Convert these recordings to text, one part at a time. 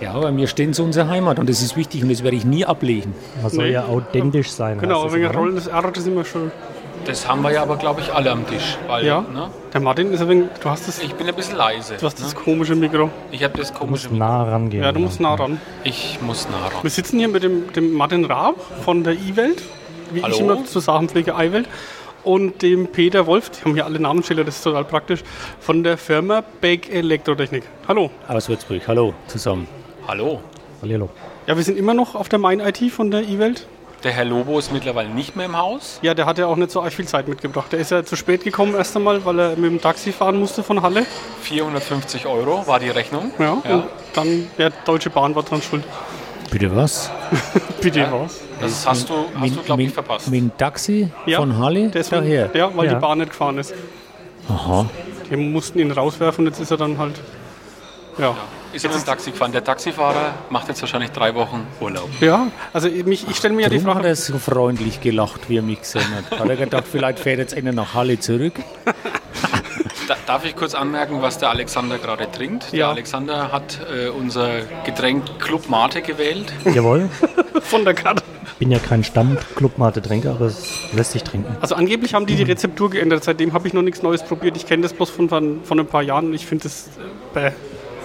Ja, aber mir stehen zu unserer Heimat und das ist wichtig und das werde ich nie ablegen. Man soll Nee. ja authentisch sein. Genau, wegen es immer, ne? rollendes R, das ist immer schön. Das haben wir ja aber, glaube ich, alle am Tisch. Weil, Ja. Ne? Der Martin ist ein wenig, du hast das, Ich bin ein bisschen leise. du hast das ne? komische Mikro. Ich habe das Du komische. musst nah rangehen. Ja, du musst nah ran. Ich muss nah ran. Wir sitzen hier mit dem, dem Martin Raab von der E-Welt, wie Hallo. ich immer zu sagen pflege, iWelt, und dem Peter Wolf, die haben hier alle Namensschilder, das ist total praktisch, von der Firma Bake Elektrotechnik. Hallo. Aus Würzburg. Hallo zusammen. Hallo. Hallihallo. Ja, wir sind immer noch auf der Main IT von der E-Welt. Der Herr Lobo ist mittlerweile nicht mehr im Haus. Ja, der hat ja auch nicht so viel Zeit mitgebracht. Der ist ja zu spät gekommen erst einmal, weil er mit dem Taxi fahren musste von Halle. 450 Euro war die Rechnung. Ja, Ja. und dann, ja, Deutsche Bahn war dran schuld. Bitte was? Bitte was? Das hast du, hast du glaube ich, mit, verpasst. mit dem Taxi Ja, von Halle Der von, daher? Ja, weil Ja. die Bahn nicht gefahren ist. Aha. Die mussten ihn rauswerfen und jetzt ist er dann halt. Ja. Ist er mit dem Taxi gefahren. Der Taxifahrer macht jetzt wahrscheinlich drei Wochen Urlaub. Ja, also mich, ich stelle mir ja die Darum hat Frage. er so freundlich gelacht, wie er mich gesehen hat. Hat er gedacht, vielleicht fährt jetzt einer nach Halle zurück? Da, darf ich kurz anmerken, was der Alexander gerade trinkt? Der Ja. Alexander hat äh, unser Getränk Club Mate gewählt. Jawohl. Von der Karte. Bin ja kein Stamm-Club-Mate-Trinker, aber es lässt sich trinken. Also angeblich haben die die Rezeptur geändert. Seitdem habe ich noch nichts Neues probiert. Ich kenne das bloß von, von, von ein paar Jahren und ich finde das. Äh,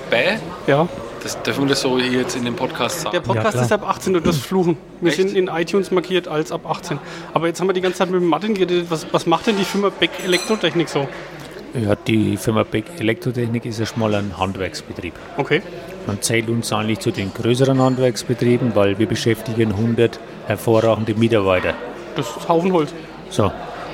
bäh. Ja. Das dürfen wir das so hier jetzt in dem Podcast sagen. Der Podcast klar. ist ab 18 und das Fluchen. Wir Echt? sind in iTunes markiert als ab 18. Aber jetzt haben wir die ganze Zeit mit dem Martin geredet. Was, was macht denn die Firma Beck Elektrotechnik so? Ja, die Firma Beck Elektrotechnik ist ja schon mal ein Handwerksbetrieb. Okay. Man zählt uns eigentlich zu den größeren Handwerksbetrieben, weil wir beschäftigen 100 hervorragende Mitarbeiter. Das ist Haufen Holz. So,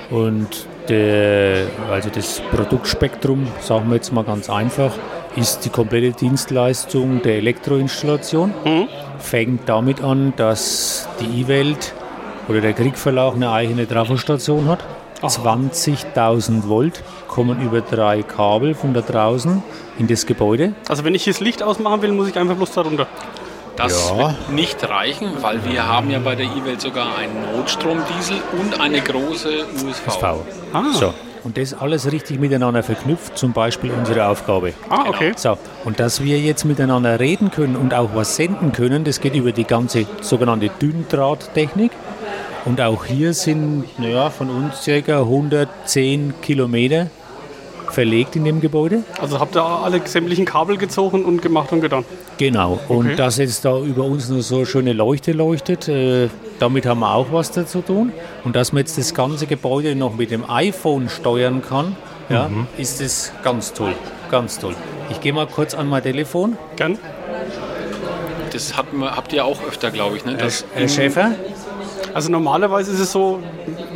und der, also das Produktspektrum, sagen wir jetzt mal ganz einfach, ist die komplette Dienstleistung der Elektroinstallation. Fängt damit an, dass die E-Welt oder der Kriegverlag eine eigene Trafostation hat. 20.000 Volt kommen über drei Kabel von da draußen in das Gebäude. Also wenn ich hier das Licht ausmachen will, muss ich einfach bloß da runter. Das Ja. wird nicht reichen, weil wir haben ja bei der E-Welt sogar einen Notstromdiesel und eine große USV. SV. Ah. So. Und das alles richtig miteinander verknüpft, zum Beispiel unsere Aufgabe. Ah, okay. So, und dass wir jetzt miteinander reden können und auch was senden können, das geht über die ganze sogenannte Dünndrahttechnik. Und auch hier sind naja, von uns ca. 110 Kilometer verlegt in dem Gebäude. Also habt ihr alle sämtlichen Kabel gezogen und gemacht und getan. Genau. Und Okay. dass jetzt da über uns nur so schöne Leuchte leuchtet, äh, damit haben wir auch was dazu tun. Und dass man jetzt das ganze Gebäude noch mit dem iPhone steuern kann, ja, ist das ganz toll. Ganz toll. Ich gehe mal kurz an mein Telefon. Gern. Das wir, habt ihr auch öfter, glaube ich. Ne? Das, Herr Schäfer, Also normalerweise ist es so,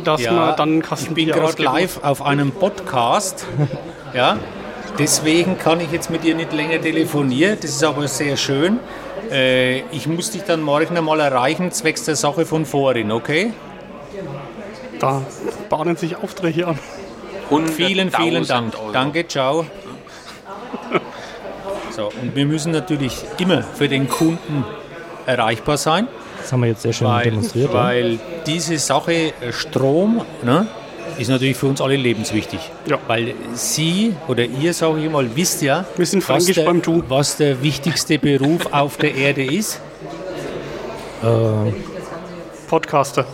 dass man dann einen Kasten ich bin gerade live auf einem Podcast. ja, deswegen kann ich jetzt mit dir nicht länger telefonieren. Das ist aber sehr schön. Äh, ich muss dich dann morgen einmal erreichen, zwecks der Sache von vorhin, okay? Da bahnen sich Aufträge an. Vielen, vielen 100.000 Dank. Euro. Danke, ciao. So, und wir müssen natürlich immer für den Kunden erreichbar sein, Das haben wir jetzt sehr schön weil, demonstriert. ja. weil diese Sache äh, Strom ne, ist natürlich für uns alle lebenswichtig. Ja. Weil Sie oder ihr, sage ich mal, wisst ja, Wir sind was der, beim Du. was der wichtigste Beruf auf der Erde ist. Äh, Podcaster.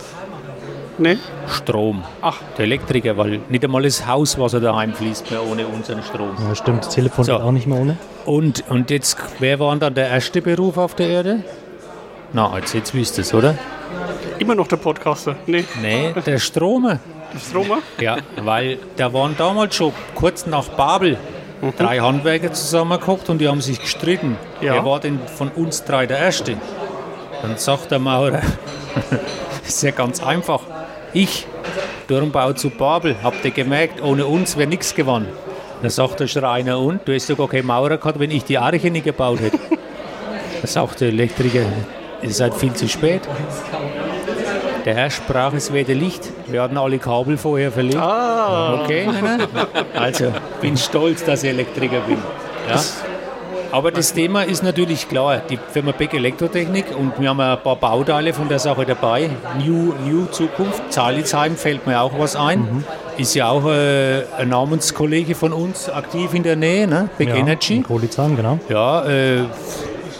Ne? Strom. Ach. Der Elektriker, weil nicht einmal das Hauswasser daheim fließt mehr ohne unseren Strom. ja, stimmt, das Telefon So. geht auch nicht mehr ohne. Und, und jetzt, wer war dann der erste Beruf auf der Erde? Na, jetzt, jetzt wisst ihr es, oder? Immer noch der Podcaster. Ne? Nee, der Stromer. Stromer? Ja, weil da waren damals schon kurz nach Babel drei Handwerker zusammengekocht und die haben sich gestritten. Ja. Wer war denn von uns drei der Erste? Dann sagt der Maurer, ist ja ganz einfach. Ich, Turmbau zu Babel, habt ihr gemerkt, ohne uns wäre nichts gewonnen. Dann sagt der Schreiner, und? Du hast doch gar keine Maurer gehabt, wenn ich die Arche nicht gebaut hätte. Dann sagt der Elektriker, ihr seid viel zu spät. Der Herr sprach, es werde Licht. Wir hatten alle Kabel vorher verlegt. Ah. Okay. Also, bin stolz, dass ich Elektriker bin. Ja. Aber das Thema ist natürlich klar. Die Firma Beck Elektrotechnik und wir haben ein paar Bauteile von der Sache dabei. New, New Zukunft. Zalitzheim fällt mir auch was ein. Ist ja auch äh, ein Namenskollege von uns aktiv in der Nähe, ne? Beck ja, Energy. in genau. Ja, äh,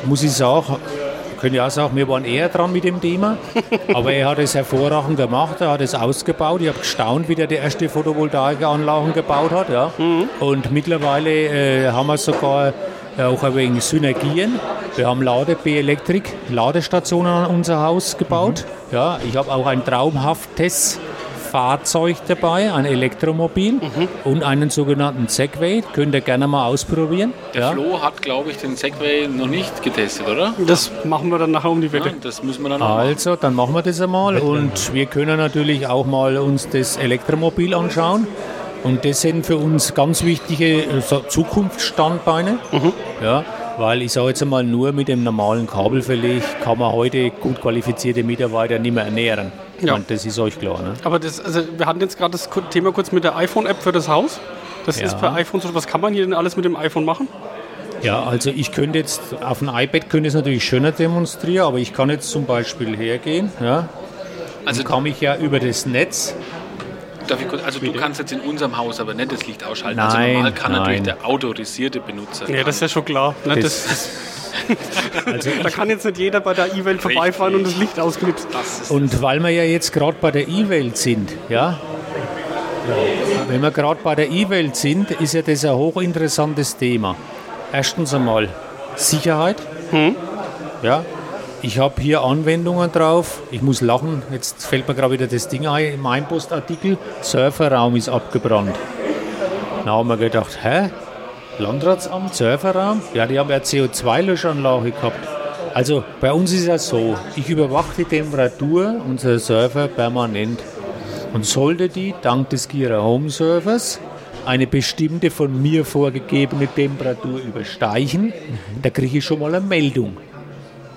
muss ich sagen, können ja auch sagen, wir waren eher dran mit dem Thema, aber er hat es hervorragend gemacht, er hat es ausgebaut. Ich habe gestaunt, wie der die erste Photovoltaikanlagen gebaut hat. Ja. Und mittlerweile äh, haben wir sogar äh, auch ein wenig Synergien. Wir haben Lade B-Elektrik, Ladestationen an unser Haus gebaut. Ja, ich habe auch ein traumhaftes Fahrzeug dabei, ein Elektromobil und einen sogenannten Segway. Könnt ihr gerne mal ausprobieren. Der ja. Flo hat, glaube ich, den Segway noch nicht getestet, oder? Das machen wir dann nachher um die Wette. Ja, das müssen wir dann auch machen. Also, dann machen wir das einmal und wir können natürlich auch mal uns das Elektromobil anschauen. Und das sind für uns ganz wichtige äh, Zukunftsstandbeine. Ja, weil ich sage jetzt einmal, nur mit dem normalen Kabelverleg kann man heute gut qualifizierte Mitarbeiter nicht mehr ernähren. Ja. Und das ist euch klar. Ne? Aber das, also wir hatten jetzt gerade das Thema kurz mit der iPhone-App für das Haus. Das Ja. ist per iPhone so. Was kann man hier denn alles mit dem iPhone machen? Ja, also ich könnte jetzt auf dem iPad könnte ich es natürlich schöner demonstrieren, aber ich kann jetzt zum Beispiel hergehen. Ja, Also, kann mich ja über das Netz darf ich kurz, also du kannst jetzt in unserem Haus aber nicht das Licht ausschalten. Nein, also normal kann natürlich nein. der autorisierte Benutzer. Ja, das ist ja schon klar. Ne? Das, Das- das, Also da kann jetzt nicht jeder bei der E-Welt vorbeifahren und das Licht ausknipsen. das Und weil wir ja jetzt gerade bei der E-Welt sind, ja, wenn wir gerade bei der E-Welt sind, ist ja das ein hochinteressantes Thema. Erstens einmal Sicherheit. Ja, ich habe hier Anwendungen drauf. Ich muss lachen, jetzt fällt mir gerade wieder das Ding ein im Einpostartikel. Surferraum ist abgebrannt. Da haben wir gedacht, hä? Landratsamt, Surferraum? Ja, die haben ja CO2-Löschanlage gehabt. Also bei uns ist ja so, ich überwache die Temperatur unserer Server permanent. Und sollte die dank des Gira Home Servers eine bestimmte von mir vorgegebene Temperatur übersteigen, da kriege ich schon mal eine Meldung.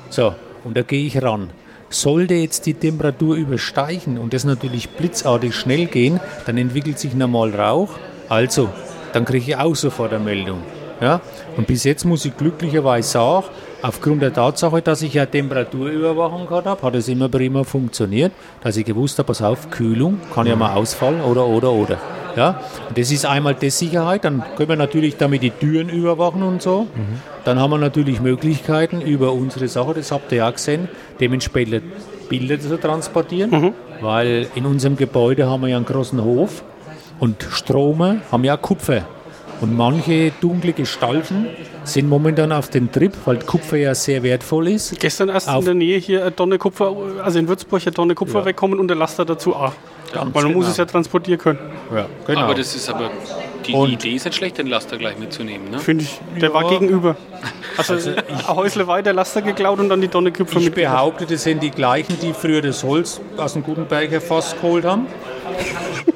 So, und da gehe ich ran. Sollte jetzt die Temperatur übersteigen und das natürlich blitzartig schnell gehen, dann entwickelt sich normal Rauch. Also, dann kriege ich auch sofort eine Meldung. Ja? Und bis jetzt muss ich glücklicherweise sagen, aufgrund der Tatsache, dass ich ja Temperaturüberwachung gehabt habe, hat es immer prima funktioniert, dass ich gewusst habe, pass auf, Kühlung kann ja mal ausfallen oder, oder, oder. Ja? Und das ist einmal die Sicherheit, dann können wir natürlich damit die Türen überwachen und so. Dann haben wir natürlich Möglichkeiten über unsere Sache, das habt ihr ja gesehen, dementsprechend Bilder zu transportieren, weil in unserem Gebäude haben wir ja einen großen Hof und Strome haben ja Kupfer. Und manche dunkle Gestalten sind momentan auf den Trip, weil Kupfer ja sehr wertvoll ist. Gestern erst Auf- in der Nähe hier eine Tonne Kupfer, also in Würzburg eine Tonne Kupfer Ja. wegkommen und der Laster dazu auch. Ganz Weil man muss genau. es ja transportieren können. Ja, genau. Aber das ist aber, die Und- Idee ist nicht schlecht, den Laster gleich mitzunehmen. Ne? Finde ich. Der war gegenüber. Also, ein Häusle weiter Laster geklaut und dann die Tonne Kupfer ich mit. behaupte, das sind die gleichen, die früher das Holz aus dem Gutenberger Fass geholt haben.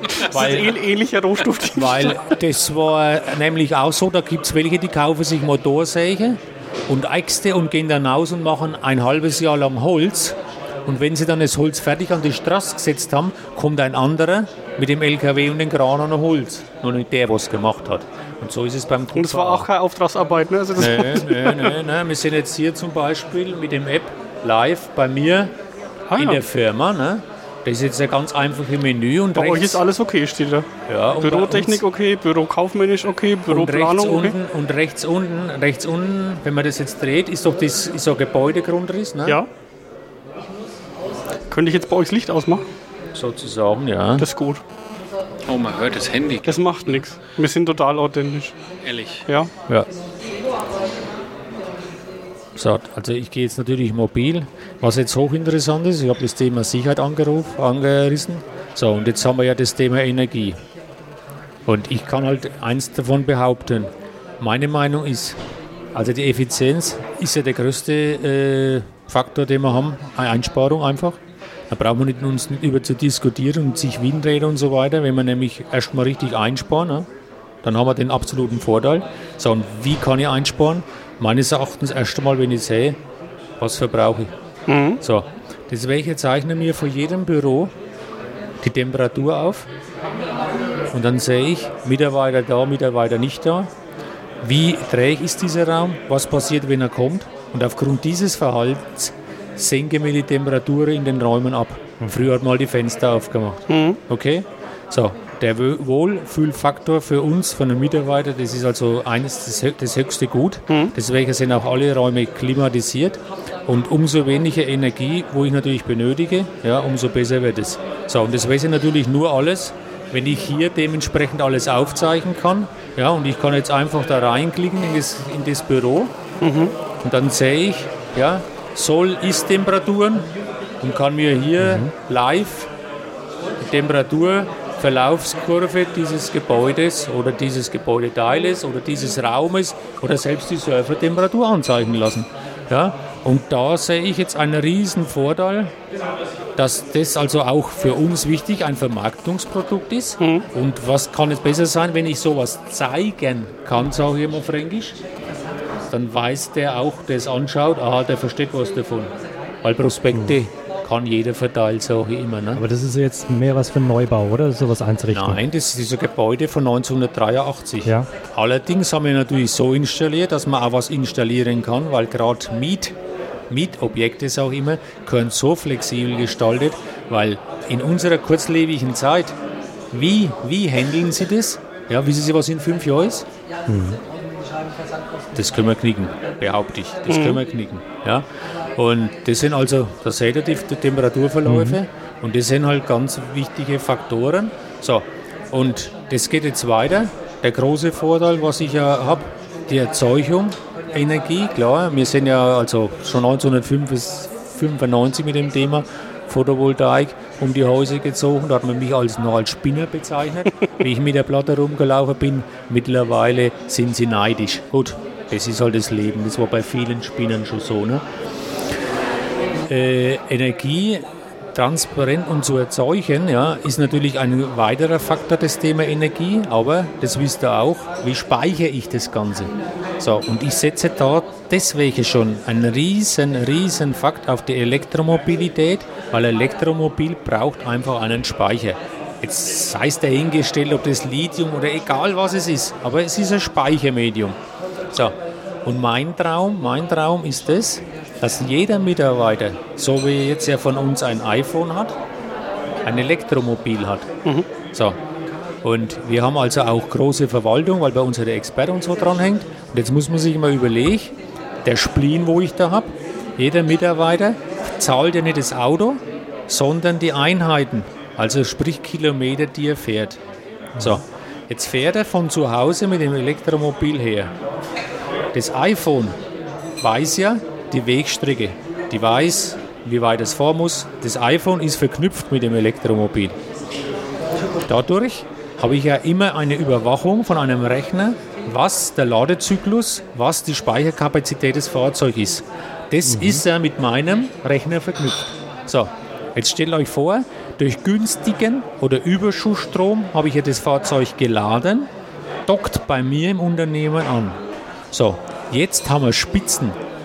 Das ist ein ähnlicher Rohstoff. Weil das war nämlich auch so, da gibt es welche, die kaufen sich Motorsäge und Äxte und gehen dann raus und machen ein halbes Jahr lang Holz. Und wenn sie dann das Holz fertig an die Straße gesetzt haben, kommt ein anderer mit dem LKW und den Kran an Holz. Nur nicht der, was gemacht hat. Und so ist es beim Kupfer Und das war auch keine Auftragsarbeit. Ne? Also Nee, nee, nee, nee. Wir sind jetzt hier zum Beispiel mit dem App live bei mir Ah, in ja. der Firma. Ne? Das ist jetzt ein ganz einfaches Menü. Und Bei euch rechts, ist alles okay, steht da. ja, Bürotechnik okay, Bürokaufmännisch okay, Und rechts, Büroplanung okay. unten, und rechts unten, rechts unten, wenn man das jetzt dreht, ist doch das ist so ein Gebäudegrundriss, ne? Ja. Könnte ich jetzt bei euch das Licht ausmachen? Sozusagen, ja. Das ist gut. Oh, man hört das Handy, Das macht nichts. Wir sind total authentisch. ehrlich. Ja. ja. So, also ich gehe jetzt natürlich mobil. Was jetzt hochinteressant ist, ich habe das Thema Sicherheit angerufen, angerissen. So, und jetzt haben wir ja das Thema Energie. Und ich kann halt eins davon behaupten. Meine Meinung ist, also die Effizienz ist ja der größte äh, Faktor, den wir haben, Einsparung einfach. Da brauchen wir nicht uns über zu diskutieren und sich Windräder und so weiter. Wenn wir nämlich erstmal richtig einsparen, ne, dann haben wir den absoluten Vorteil. So, und wie kann ich einsparen? Meines Erachtens erst einmal, wenn ich sehe, was verbrauche ich. So, deswegen zeichne mir vor jedem Büro die Temperatur auf und dann sehe ich, Mitarbeiter da, Mitarbeiter nicht da. Wie träg ist dieser Raum? Was passiert, wenn er kommt? Und aufgrund dieses Verhaltens senken wir die Temperatur in den Räumen ab. Früher hat man mal die Fenster aufgemacht. Okay? So, der Wo- Wohlfühlfaktor für uns, von den Mitarbeitern, das ist also eines das, das höchste Gut. Deswegen sind auch alle Räume klimatisiert. Und umso weniger Energie, wo ich natürlich benötige, ja, umso besser wird es. So, und das weiß ich natürlich nur alles, wenn ich hier dementsprechend alles aufzeichnen kann. Ja, und ich kann jetzt einfach da reinklicken in das, in das Büro und dann sehe ich, ja, Soll, Ist-Temperaturen und kann mir hier live die Temperaturverlaufskurve dieses Gebäudes oder dieses Gebäudeteiles oder dieses Raumes oder selbst die Surfertemperatur anzeigen lassen. Ja? Und da sehe ich jetzt einen riesen Vorteil, dass das also auch für uns wichtig ein Vermarktungsprodukt ist. Und was kann es besser sein, wenn ich sowas zeigen kann, sage ich immer fränkisch, dann weiß der auch, der es anschaut, aha, der versteht was davon. Weil Prospekte kann jeder verteilen, sage ich immer. Ne? Aber das ist jetzt mehr was für einen Neubau, oder? Ist sowas einzurichten. Nein, das ist ein Gebäude von 1983. Ja. Allerdings haben wir natürlich so installiert, dass man auch was installieren kann, weil gerade Miet, Mietobjekte, ich immer, können so flexibel gestaltet, weil in unserer kurzlebigen Zeit, wie, wie handeln Sie das? Ja, wissen Sie, was in fünf Jahren ist? Das können wir knicken, behaupte ich. Das können wir knicken. Ja? Und das sind also, da seht ihr die, die Temperaturverläufe und das sind halt ganz wichtige Faktoren. So, und das geht jetzt weiter. Der große Vorteil, was ich ja habe, die Erzeugung, Energie, klar. Wir sind ja also schon 1995 mit dem Thema Photovoltaik um die Häuser gezogen. Da hat man mich als, noch als Spinner bezeichnet, wie ich mit der Platte rumgelaufen bin. Mittlerweile sind sie neidisch. Gut, das ist halt das Leben. Das war bei vielen Spinnern schon so. Ne? Äh, Energie transparent und zu erzeugen, ja, ist natürlich ein weiterer Faktor des Thema Energie, aber das wisst ihr auch, wie speichere ich das Ganze? So, und ich setze da deswegen schon einen riesen, riesen Fakt auf die Elektromobilität, weil Elektromobil braucht einfach einen Speicher. Jetzt sei es dahingestellt, ob das Lithium oder egal was es ist, aber es ist ein Speichermedium. So, und mein Traum, mein Traum ist es, dass jeder Mitarbeiter, so wie jetzt ja von uns ein iPhone hat, ein Elektromobil hat. So. Und wir haben also auch große Verwaltung, weil bei uns ja der Experte und so dranhängt. Und jetzt muss man sich mal überlegen, der Spleen, wo ich da habe, jeder Mitarbeiter zahlt ja nicht das Auto, sondern die Einheiten, also sprich Kilometer, die er fährt. So, jetzt fährt er von zu Hause mit dem Elektromobil her. Das iPhone weiß ja die Wegstrecke. Die weiß, wie weit es fahren muss. Das iPhone ist verknüpft mit dem Elektromobil. Dadurch habe ich ja immer eine Überwachung von einem Rechner, was der Ladezyklus, was die Speicherkapazität des Fahrzeugs ist. Das ist ja mit meinem Rechner verknüpft. So, jetzt stellt euch vor, durch günstigen oder Überschussstrom habe ich ja das Fahrzeug geladen, dockt bei mir im Unternehmen an. So, jetzt haben wir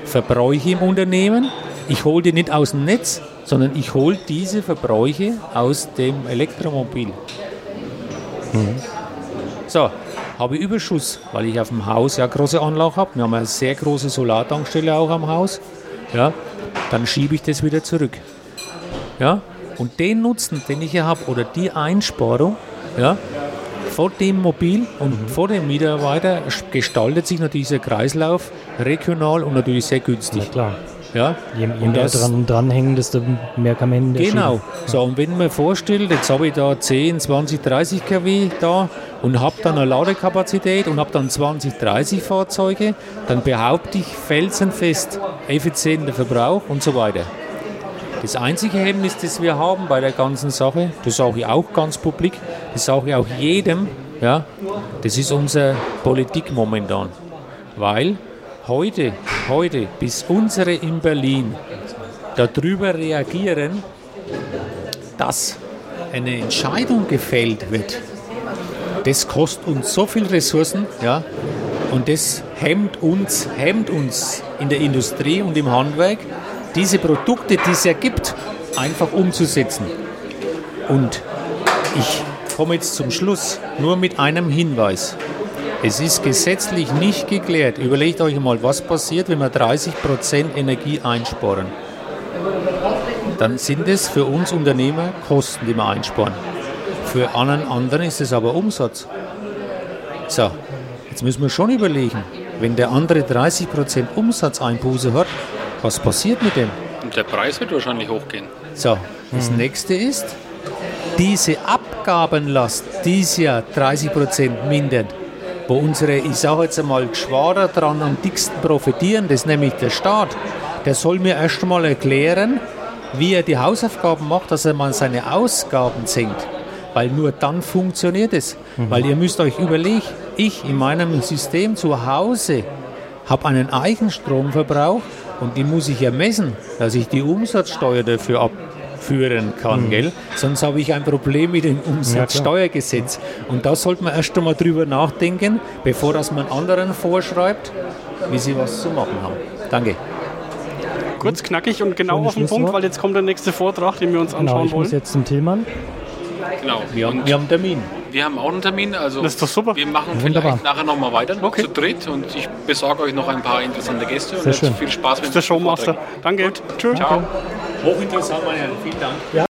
Spitzenverbräuche im Unternehmen. Ich hole die nicht aus dem Netz, sondern ich hole diese Verbräuche aus dem Elektromobil. So, habe ich Überschuss, weil ich auf dem Haus ja große Anlage habe. Wir haben eine sehr große Solartankstelle auch am Haus. Ja, dann schiebe ich das wieder zurück. Ja, und den Nutzen, den ich hier habe, oder die Einsparung, ja, vor dem Mobil und vor dem Mitarbeiter gestaltet sich natürlich dieser Kreislauf regional und natürlich sehr Na günstig. klar. Ja, Je, je Und mehr das- dran, dranhängen, desto mehr kann man in der Genau. Schiene. So, und wenn man vorstellt, jetzt habe ich da 10, 20, 30 kW da und habe dann eine Ladekapazität und habe dann 20, 30 Fahrzeuge, dann behaupte ich felsenfest effizienter Verbrauch und so weiter. Das einzige Hemmnis, das wir haben bei der ganzen Sache, das sage ich auch ganz publik, das sage ich auch jedem, ja, das ist unsere Politik momentan. Weil heute, heute, bis unsere in Berlin darüber reagieren, dass eine Entscheidung gefällt wird, das kostet uns so viel Ressourcen, ja, und das hemmt uns, hemmt uns in der Industrie und im Handwerk, diese Produkte, die es ja gibt, einfach umzusetzen. Und ich komme jetzt zum Schluss nur mit einem Hinweis. Es ist gesetzlich nicht geklärt. Überlegt euch mal, was passiert, wenn wir 30% Energie einsparen. Dann sind es für uns Unternehmer Kosten, die wir einsparen. Für einen anderen ist es aber Umsatz. So, jetzt müssen wir schon überlegen, wenn der andere 30% Umsatzeinbuße hat, was passiert mit dem? Und der Preis wird wahrscheinlich hochgehen. So, das nächste ist, diese Abgabenlast, die ist ja 30% mindern, wo unsere, ich sage jetzt einmal, Geschwader dran am dicksten profitieren, das ist nämlich der Staat. Der soll mir erst einmal erklären, wie er die Hausaufgaben macht, dass er mal seine Ausgaben senkt. Weil nur dann funktioniert es. Weil ihr müsst euch überlegen, ich in meinem System zu Hause habe einen Eigenstromverbrauch und die muss ich ja messen, dass ich die Umsatzsteuer dafür abführen kann, gell? Sonst habe ich ein Problem mit dem Umsatzsteuergesetz. und da sollte man erst einmal drüber nachdenken, bevor das man anderen vorschreibt, wie sie was zu machen haben. Danke. Kurz, knackig und genau auf den Punkt, weil jetzt kommt der nächste Vortrag, den wir uns Genau, anschauen ich muss wollen. jetzt zum Tillmann. Genau. Wir haben, wir haben einen Termin. Wir haben auch einen Termin. Also Das ist doch super. Wir machen Wunderbar. vielleicht nachher nochmal weiter Okay. zu dritt und ich besorge euch noch ein paar interessante Gäste. und Sehr jetzt schön. viel Spaß mit dem Showmaster. Danke. Tschüss. Ciao. Hochinteressant, meine Herren. Vielen Dank.